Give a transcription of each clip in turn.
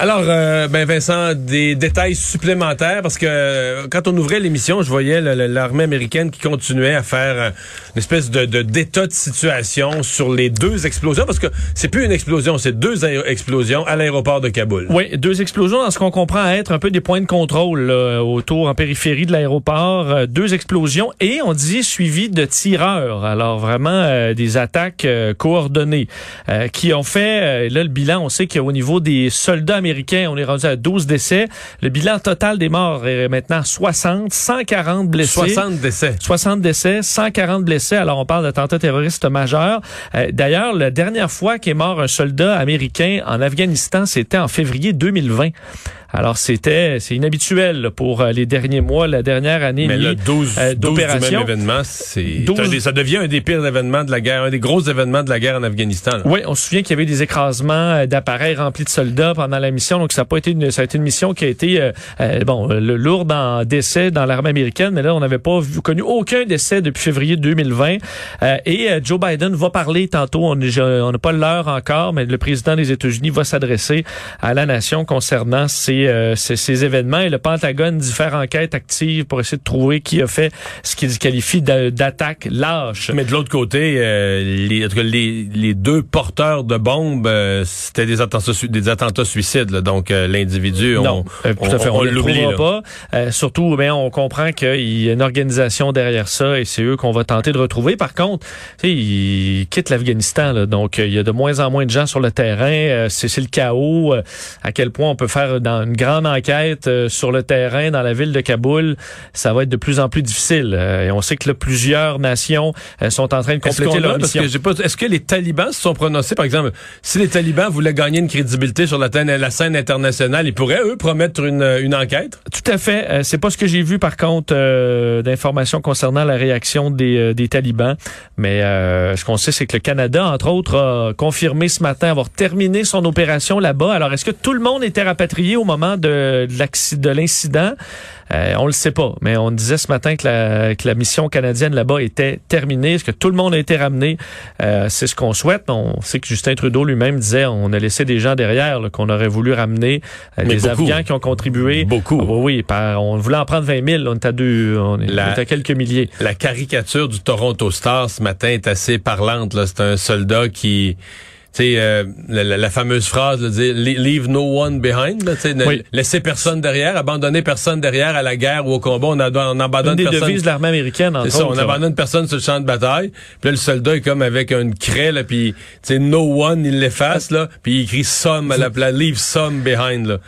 Alors, euh, ben Vincent, des détails supplémentaires parce que euh, quand on ouvrait l'émission, je voyais l'armée américaine qui continuait à faire euh, une espèce de d'état de, situation sur les deux explosions parce que c'est plus une explosion, c'est deux explosions à l'aéroport de Kaboul. Oui, deux explosions dans ce qu'on comprend être un peu des points de contrôle autour en périphérie de l'aéroport, deux explosions et on dit suivi de tireurs. Alors vraiment des attaques coordonnées qui ont fait là le bilan, on sait qu'au niveau des soldats on est rendu à 12 décès. Le bilan total des morts est maintenant 60, 140 blessés. 60 décès. 60 décès, 140 blessés. Alors, on parle d'attentat terroriste majeur. Euh, d'ailleurs, la dernière fois qu'est mort un soldat américain en Afghanistan, c'était en février 2020. Alors c'était c'est inhabituel pour euh, les derniers mois, la dernière année Mais le 12, euh, d'opération. événement, c'est ça devient un des pires événements de la guerre, un des gros événements de la guerre en Afghanistan. Oui, on se souvient qu'il y avait des écrasements euh, d'appareils remplis de soldats pendant la mission, donc ça n'a pas été une ça a été une mission qui a été bon le, lourde en décès dans l'armée américaine, mais là on n'avait pas connu aucun décès depuis février 2020 et Joe Biden va parler tantôt, on n'a pas l'heure encore, mais le président des États-Unis va s'adresser à la nation concernant ces euh, ces, événements. Et le Pentagone dit faire enquête active pour essayer de trouver qui a fait ce qu'il qualifie d'attaque lâche. Mais de l'autre côté, euh, les, les, deux porteurs de bombes, euh, c'était des attentats, des attentats suicides. Donc l'individu, on, on, le pas. surtout, mais on comprend qu'il y a une organisation derrière ça et c'est eux qu'on va tenter de retrouver. Par contre, ils quittent l'Afghanistan, donc il y a de moins en moins de gens sur le terrain. c'est le chaos. à quel point on peut faire dans une grande enquête euh, sur le terrain dans la ville de Kaboul, ça va être de plus en plus difficile. Euh, et on sait que là, plusieurs nations euh, sont en train de compléter leur mission. Est-ce que les talibans se sont prononcés, par exemple, si les talibans voulaient gagner une crédibilité sur la, la scène internationale, ils pourraient, eux, promettre une, une enquête? Tout à fait. c'est pas ce que j'ai vu, par contre, d'informations concernant la réaction des, des talibans. Mais ce qu'on sait, c'est que le Canada, entre autres, a confirmé ce matin avoir terminé son opération là-bas. Alors, est-ce que tout le monde était rapatrié au moment de, de l'incident? Euh, on le sait pas, mais on disait ce matin que la, que la mission canadienne là-bas était terminée, est-ce que tout le monde a été ramené? Euh, c'est ce qu'on souhaite. On sait que Justin Trudeau lui-même disait on a laissé des gens derrière qu'on aurait voulu ramener, euh, des avions qui ont contribué. Beaucoup. Ah, oui, on voulait en prendre 20 000, on est à deux, on est, à quelques milliers. La caricature du Toronto Star ce matin est assez parlante. C'est un soldat qui c'est euh, la, fameuse phrase de dire leave no one behind, là, ne laisser personne derrière, abandonner personne derrière à la guerre ou au combat, on, on abandonne Une des devises de l'armée américaine. C'est ça, on abandonne personne sur le champ de bataille. Puis là, le soldat est comme avec une craie là, puis tu no one, il l'efface là, puis il écrit some à la place, leave some behind là.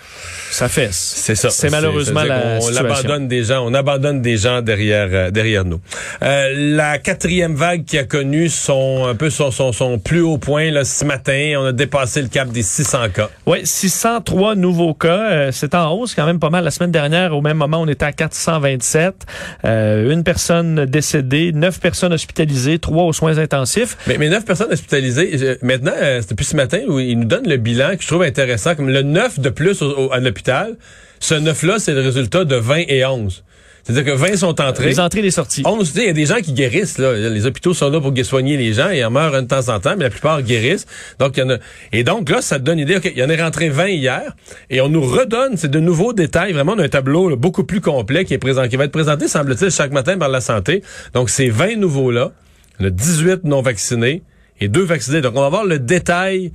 Ça fait. C'est ça. C'est malheureusement la on, abandonne des gens, on abandonne des gens derrière euh, derrière nous. Euh, la quatrième vague qui a connu son un peu son son, son plus haut point là ce matin, on a dépassé le cap des 600 cas. Oui, 603 nouveaux cas, euh, c'est en hausse quand même pas mal. La semaine dernière, au même moment, on était à 427. Euh, une personne décédée, neuf personnes hospitalisées, trois aux soins intensifs. Mais, mais neuf personnes hospitalisées. Maintenant, c'est depuis ce matin où il nous donne le bilan que je trouve intéressant, comme le neuf de plus à l'hôpital ce 9-là, c'est le résultat de 20 et 11. C'est-à-dire que 20 sont entrés. Les entrées et les sorties. 11, il y a des gens qui guérissent. Là. Les hôpitaux sont là pour soigner les gens et en meurent de temps en temps, mais la plupart guérissent. Donc, il y en a... Et donc, là, ça te donne une idée. OK, il y en est rentré 20 hier et on nous redonne, c'est de nouveaux détails, vraiment d'un tableau beaucoup plus complet qui est présent, qui va être présenté, semble-t-il, chaque matin par la santé. Donc, ces 20 nouveaux-là, il y en a 18 non vaccinés et deux vaccinés. Donc, on va voir le détail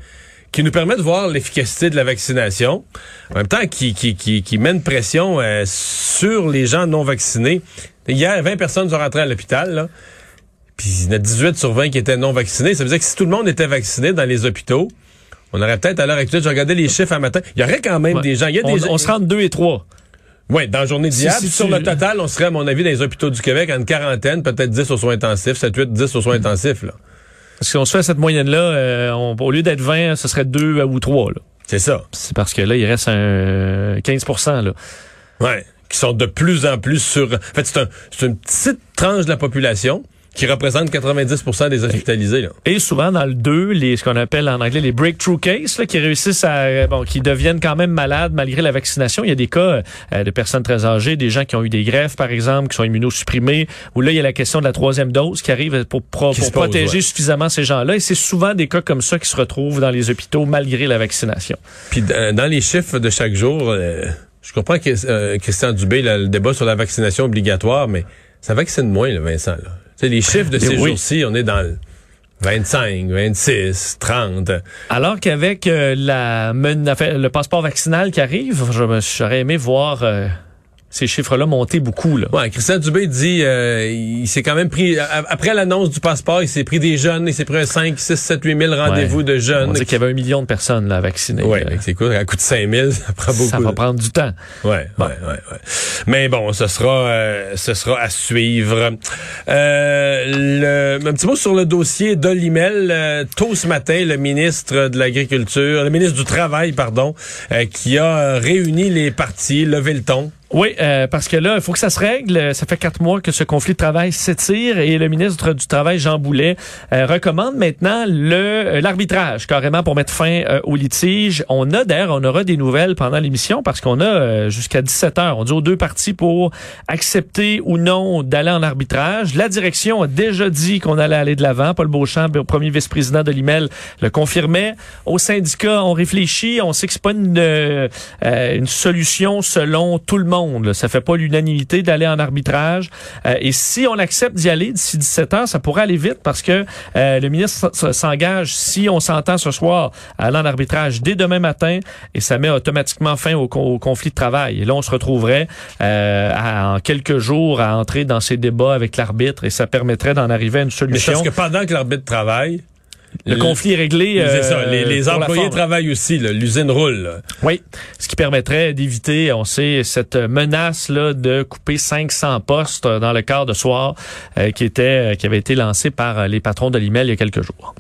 qui nous permet de voir l'efficacité de la vaccination, en même temps qui, qui, qui, qui met une pression euh, sur les gens non vaccinés. Hier, 20 personnes sont rentrées à l'hôpital. Puis il y en a 18 sur 20 qui étaient non vaccinés. Ça veut dire que si tout le monde était vacciné dans les hôpitaux, on aurait peut-être à l'heure actuelle, je regardais les chiffres à matin, il y aurait quand même des gens. Il y a on, des on se rend deux et trois. Oui, dans la journée d'hier. sur le total, on serait, à mon avis, dans les hôpitaux du Québec, à une quarantaine, peut-être 10 aux soins intensifs, 7, 8, 10 aux soins intensifs. Là. Parce qu'on se fait cette moyenne-là, euh, au lieu d'être 20, ce serait 2 ou 3. Là. C'est ça. C'est parce que là, il reste un 15 là. Ouais. Qui sont de plus en plus sur. En fait, c'est un, c'est une petite tranche de la population qui représente 90% des hospitalisés. Là. Et souvent dans le 2, les, ce qu'on appelle en anglais les breakthrough cases, là, qui réussissent à, bon, qui deviennent quand même malades malgré la vaccination. Il y a des cas euh, de personnes très âgées, des gens qui ont eu des greffes, par exemple, qui sont immunosupprimés, où là, il y a la question de la troisième dose qui arrive pour, pro, pour protéger ouais. suffisamment ces gens-là. Et c'est souvent des cas comme ça qui se retrouvent dans les hôpitaux malgré la vaccination. Puis dans les chiffres de chaque jour, euh, je comprends que euh, Christian Dubé, là, le débat sur la vaccination obligatoire, mais ça vaccine moins, le Vincent. Là. C'est les chiffres de ces oui. jours-ci, on est dans le 25, 26, 30. Alors qu'avec euh, la, le passeport vaccinal qui arrive, j'aurais aimé voir euh, ces chiffres-là monter beaucoup. Là. Ouais, Christian Dubé dit euh, il s'est quand même pris après l'annonce du passeport, il s'est pris des jeunes, il s'est pris un 5, 6, 7, 8 000 rendez-vous ouais. de jeunes. On dit qu'il y avait un million de personnes là vaccinées. Oui, c'est cool, à coût de 5 000, ça prend beaucoup. Ça va prendre du temps. Ouais, bon. ouais, ouais, ouais. Mais bon, ce sera euh, ce sera à suivre. Euh, le, un petit mot sur le dossier d'Olimel. Euh, tôt ce matin, le ministre de l'Agriculture, le ministre du Travail, pardon, euh, qui a réuni les partis, levé le ton. Oui, euh, parce que là, il faut que ça se règle. Ça fait quatre mois que ce conflit de travail s'étire et le ministre du Travail, Jean Boulet, euh, recommande maintenant le l'arbitrage carrément pour mettre fin euh, au litige. On a d'ailleurs, on aura des nouvelles pendant l'émission parce qu'on a euh, jusqu'à 17 heures. On dit aux deux parties pour accepter ou non d'aller en arbitrage. La direction a déjà dit qu'on allait aller de l'avant. Paul Beauchamp, premier vice-président de l'IMEL, le confirmait. Au syndicat, on réfléchit. On sait que c'est pas une, une solution selon tout le monde monde. Là. Ça fait pas l'unanimité d'aller en arbitrage. Euh, et si on accepte d'y aller d'ici 17 heures, ça pourrait aller vite parce que euh, le ministre s'engage, si on s'entend ce soir, à aller en arbitrage dès demain matin et ça met automatiquement fin au, au conflit de travail. Et là, on se retrouverait euh, à, en quelques jours à entrer dans ces débats avec l'arbitre et ça permettrait d'en arriver à une solution. Mais parce que pendant que l'arbitre travaille, le, le, conflit est réglé. Euh, ça. Les, les employés travaillent aussi. L'usine roule. Là. Oui, ce qui permettrait d'éviter, on sait, cette menace là de couper 500 postes dans le quart de soir euh, qui était, qui avait été lancé par les patrons de l'IMEL il y a quelques jours.